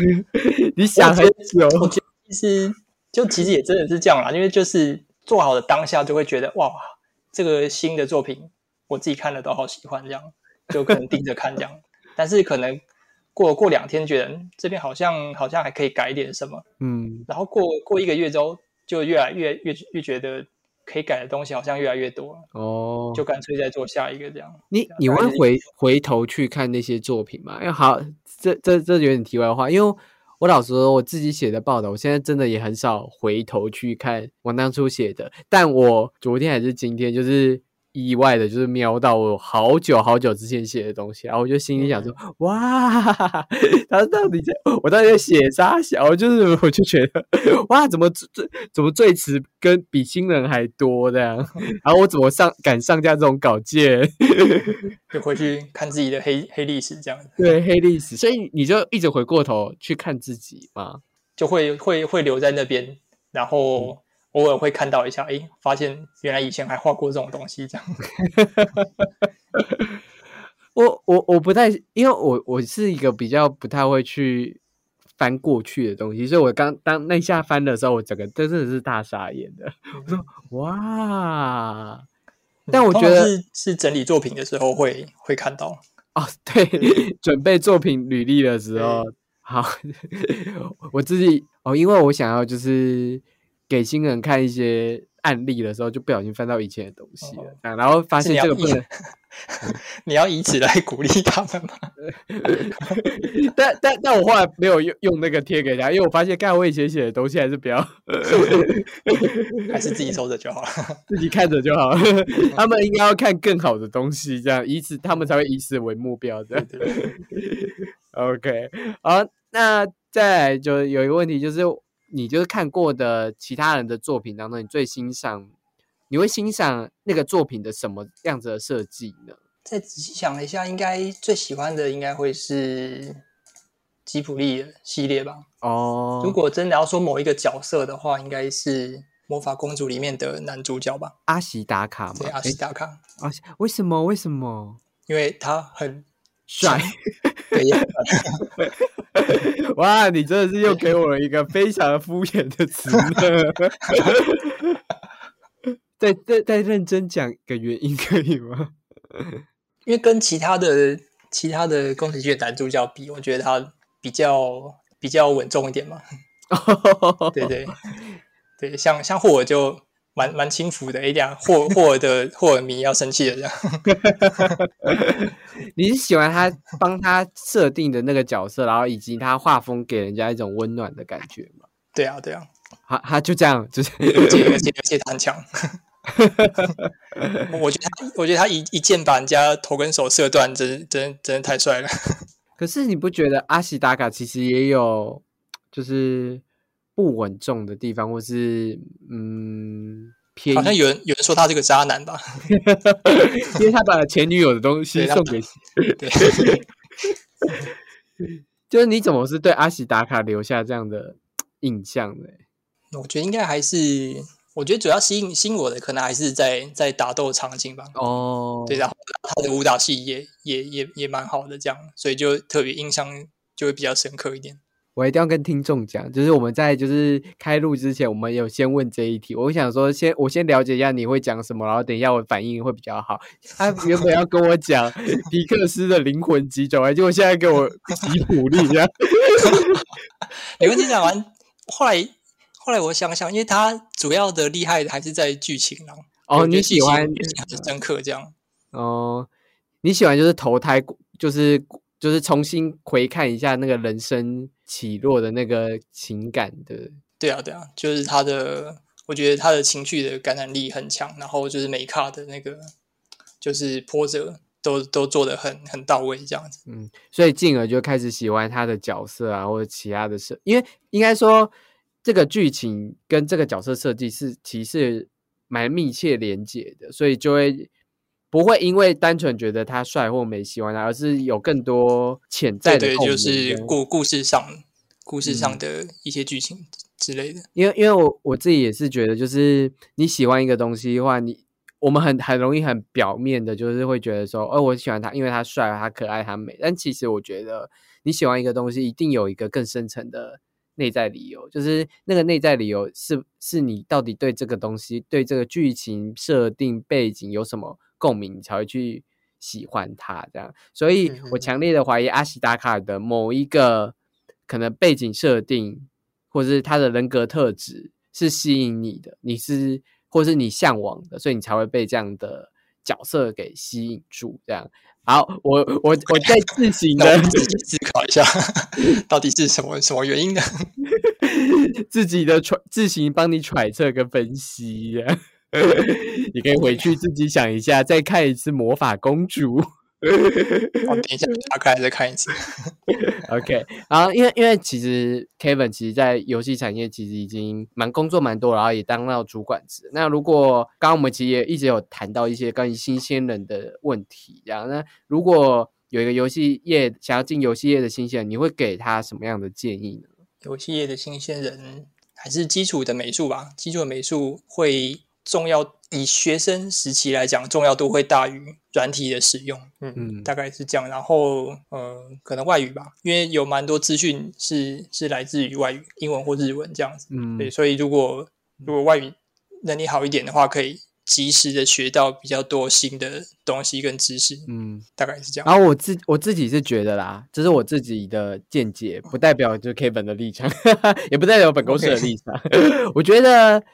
<laughs> 你想很久。我觉得其实就其实也真的是这样啦，因为就是做好的当下就会觉得哇，这个新的作品我自己看了都好喜欢这样。就可能盯着看这样，但是可能过过两天觉得这边好像好像还可以改点什么，嗯，然后过过一个月之后就越来越越越觉得可以改的东西好像越来越多哦，就干脆再做下一个这样。你你会回回头去看那些作品吗？因为好，这这这有点题外话，因为我老实说我自己写的报道，我现在真的也很少回头去看我当初写的，但我昨天还是今天就是。意外的就是瞄到我好久好久之前写的东西，然后我就心里想说：哇，他到底在？我到底在写啥？小就是，我就觉得哇，怎么最怎么最迟跟比新人还多这样？然后我怎么上敢上架这种稿件？就回去看自己的黑黑历史这样。<laughs> 对，黑历史，所以你就一直回过头去看自己嘛，就会会会留在那边，然后。偶尔会看到一下，哎，发现原来以前还画过这种东西，这样。<laughs> 我我我不太，因为我我是一个比较不太会去翻过去的东西，所以我刚当那下翻的时候，我整个真的是大傻眼的。我说哇！但我觉得是是整理作品的时候会会看到哦，<laughs> 对，准备作品履历的时候，好，<laughs> 我自己哦，因为我想要就是给新人看一些。案例的时候就不小心翻到以前的东西了，然后发现这个不能，<laughs> 你要以此来鼓励他们吗？<laughs> 但但但我后来没有用用那个贴给他，因为我发现盖我以前写的东西还是比较，<laughs> 还是自己收着就好了，自己看着就好了。他们应该要看更好的东西，这样以此他们才会以此为目标。这样，OK，好，那再来就有一个问题就是。你就是看过的其他人的作品当中，你最欣赏，你会欣赏那个作品的什么样子的设计呢？再仔细想了一下，应该最喜欢的应该会是吉普力系列吧。哦，如果真的要说某一个角色的话，应该是魔法公主里面的男主角吧，阿喜达卡吗。对，阿喜达卡。啊，为什么？为什么？因为他很帅。<laughs> <laughs> 哇，你真的是又给我了一个非常敷衍的词呢。再再再认真讲个原因可以吗？<laughs> 因为跟其他的其他的宫崎骏男主角比，我觉得他比较比较稳重一点嘛。对对对，像像霍尔就。蛮蛮轻浮的，一点霍霍尔的霍尔迷要生气了这样。<laughs> 你是喜欢他帮他设定的那个角色，然后以及他画风给人家一种温暖的感觉吗？对啊，对啊，他他就这样，就是而且而且他很强。<laughs> 我觉得他，我觉得他一一剑把人家头跟手射断，真真真的太帅了。可是你不觉得阿西达卡其实也有就是？不稳重的地方，或是嗯，偏好像有人有人说他是个渣男吧，<laughs> 因为他把前女友的东西送给，对，<laughs> 就是你怎么是对阿喜打卡留下这样的印象呢？我觉得应该还是，我觉得主要吸引吸引我的，可能还是在在打斗场景吧。哦，对，然后他的武打戏也也也也蛮好的，这样，所以就特别印象就会比较深刻一点。我一定要跟听众讲，就是我们在就是开录之前，我们有先问这一题。我想说，先我先了解一下你会讲什么，然后等一下我反应会比较好。他原本要跟我讲 <laughs> 迪克斯的灵魂急转弯，结果现在给我吉普力这样。灵魂急转弯，后来后来我想想，因为他主要的厉害的还是在剧情啊。哦，你喜欢很深刻这样。哦，你喜欢就是投胎，就是就是重新回看一下那个人生。起落的那个情感的，对啊，对啊，就是他的，我觉得他的情绪的感染力很强，然后就是每卡的那个，就是波折都都做的很很到位，这样子，嗯，所以进而就开始喜欢他的角色啊，或者其他的设，因为应该说这个剧情跟这个角色设计是其实蛮密切连接的，所以就会。不会因为单纯觉得他帅或没喜欢他，而是有更多潜在的对，就是故故事上故事上的一些剧情之类的。因为因为我我自己也是觉得，就是你喜欢一个东西的话，你我们很很容易很表面的，就是会觉得说，哦，我喜欢他，因为他帅，他可爱，他美。但其实我觉得，你喜欢一个东西，一定有一个更深层的内在理由，就是那个内在理由是是你到底对这个东西、对这个剧情设定背景有什么。共鸣才会去喜欢他这样，所以我强烈的怀疑阿西达卡的某一个可能背景设定，或者是他的人格特质是吸引你的，你是或是你向往的，所以你才会被这样的角色给吸引住。这样，好，我我我再自行的思考一下，<laughs> 到底是什么什么原因呢？<laughs> 自己的揣自行帮你揣测跟分析呀。<laughs> 你可以回去自己想一下，再看一次《魔法公主》。我等一下 <laughs> 打开再看一次。<laughs> OK，然后因为因为其实 Kevin 其实，在游戏产业其实已经蛮工作蛮多，然后也当到主管职。那如果刚刚我们其实也一直有谈到一些关于新鲜人的问题，这样那如果有一个游戏业想要进游戏业的新鲜人，你会给他什么样的建议呢？游戏业的新鲜人。还是基础的美术吧，基础的美术会重要，以学生时期来讲，重要度会大于软体的使用。嗯嗯，大概是这样。然后呃，可能外语吧，因为有蛮多资讯是是来自于外语，英文或日文这样子。嗯，对，所以如果如果外语能力好一点的话，可以。及时的学到比较多新的东西跟知识，嗯，大概是这样。然后我自我自己是觉得啦，这是我自己的见解，不代表就 K 本的立场，<laughs> 也不代表本公司的立场。<laughs> 我觉得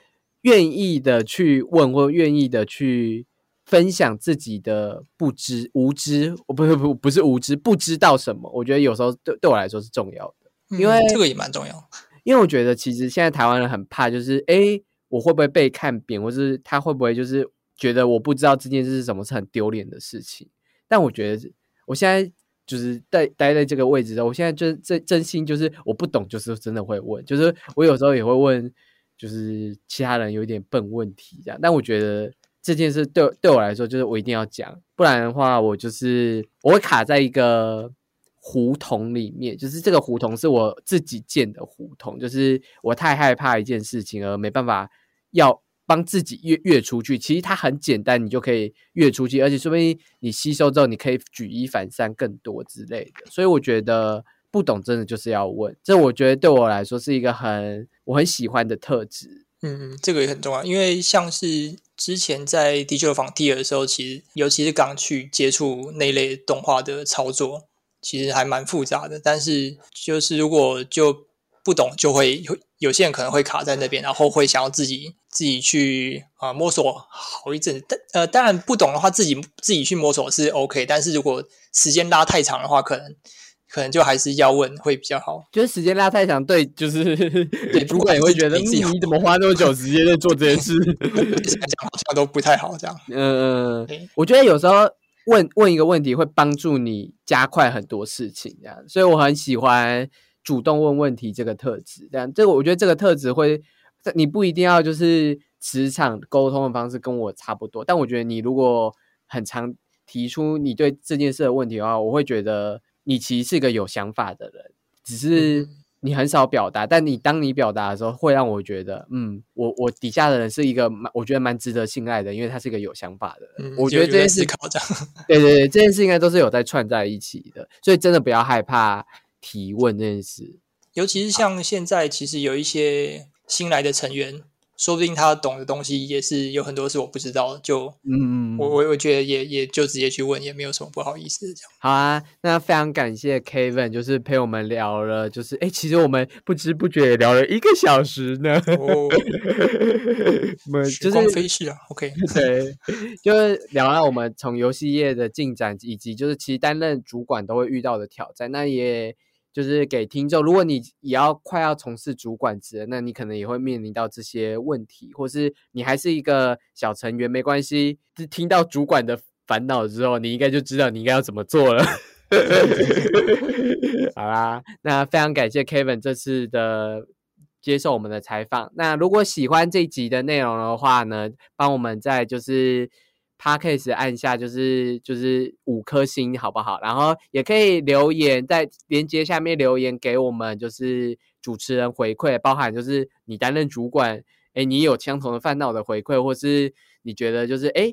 愿意的去问或愿意的去分享自己的不知无知，我不是不不是无知，不知道什么。我觉得有时候对对我来说是重要的，因为这个也蛮重要。因为我觉得其实现在台湾人很怕，就是哎。我会不会被看扁，或是他会不会就是觉得我不知道这件事是什么，是很丢脸的事情？但我觉得我现在就是待待在这个位置上，我现在真真真心就是我不懂，就是真的会问，就是我有时候也会问，就是其他人有点笨问题这样。但我觉得这件事对对我来说，就是我一定要讲，不然的话，我就是我会卡在一个胡同里面，就是这个胡同是我自己建的胡同，就是我太害怕一件事情而没办法。要帮自己越越出去，其实它很简单，你就可以越出去，而且说不定你吸收之后，你可以举一反三更多之类的。所以我觉得不懂真的就是要问，这我觉得对我来说是一个很我很喜欢的特质。嗯，这个也很重要，因为像是之前在《地球坊第二》的时候，其实尤其是刚去接触那类动画的操作，其实还蛮复杂的。但是就是如果就不懂，就会有有些人可能会卡在那边，然后会想要自己。自己去啊摸索好一阵，但呃当然不懂的话，自己自己去摸索是 OK。但是如果时间拉太长的话，可能可能就还是要问会比较好。觉 <laughs> 得时间拉太长，对，就是对 <laughs> 主管也会觉得你怎么花那么久时间在做这件事，<laughs> 好像都不太好这样。嗯，我觉得有时候问问一个问题会帮助你加快很多事情，这样。所以我很喜欢主动问问题这个特质。这样，这个我觉得这个特质会。你不一定要就是职场沟通的方式跟我差不多，但我觉得你如果很常提出你对这件事的问题的话，我会觉得你其实是个有想法的人，只是你很少表达。但你当你表达的时候，会让我觉得，嗯，我我底下的人是一个蛮我觉得蛮值得信赖的，因为他是一个有想法的人。我觉得这件事，对对对，这件事应该都是有在串在一起的，所以真的不要害怕提问这件事，尤其是像现在，其实有一些。新来的成员，说不定他懂的东西也是有很多是我不知道，就嗯，我我我觉得也也就直接去问，也没有什么不好意思这样。好啊，那非常感谢 Kevin，就是陪我们聊了，就是哎，其实我们不知不觉也聊了一个小时呢。哦，<laughs> 时光飞逝啊，OK，<laughs> 对，就是聊了我们从游戏业的进展，以及就是其实担任主管都会遇到的挑战，那也。就是给听众，如果你也要快要从事主管职，那你可能也会面临到这些问题，或是你还是一个小成员，没关系。听到主管的烦恼之后，你应该就知道你应该要怎么做了。<laughs> 好啦，那非常感谢 Kevin 这次的接受我们的采访。那如果喜欢这集的内容的话呢，帮我们在就是。Podcast 按下就是就是五颗星，好不好？然后也可以留言在连接下面留言给我们，就是主持人回馈，包含就是你担任主管，哎，你有相同的烦恼的回馈，或是你觉得就是哎，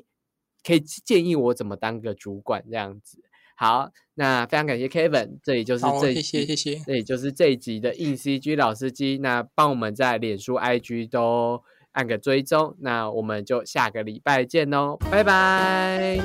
可以建议我怎么当个主管这样子。好，那非常感谢 Kevin，这里就是这谢谢谢谢，这里就是这一集的硬 CG 老司机，那帮我们在脸书 IG 都。按个追踪，那我们就下个礼拜见喽，拜拜。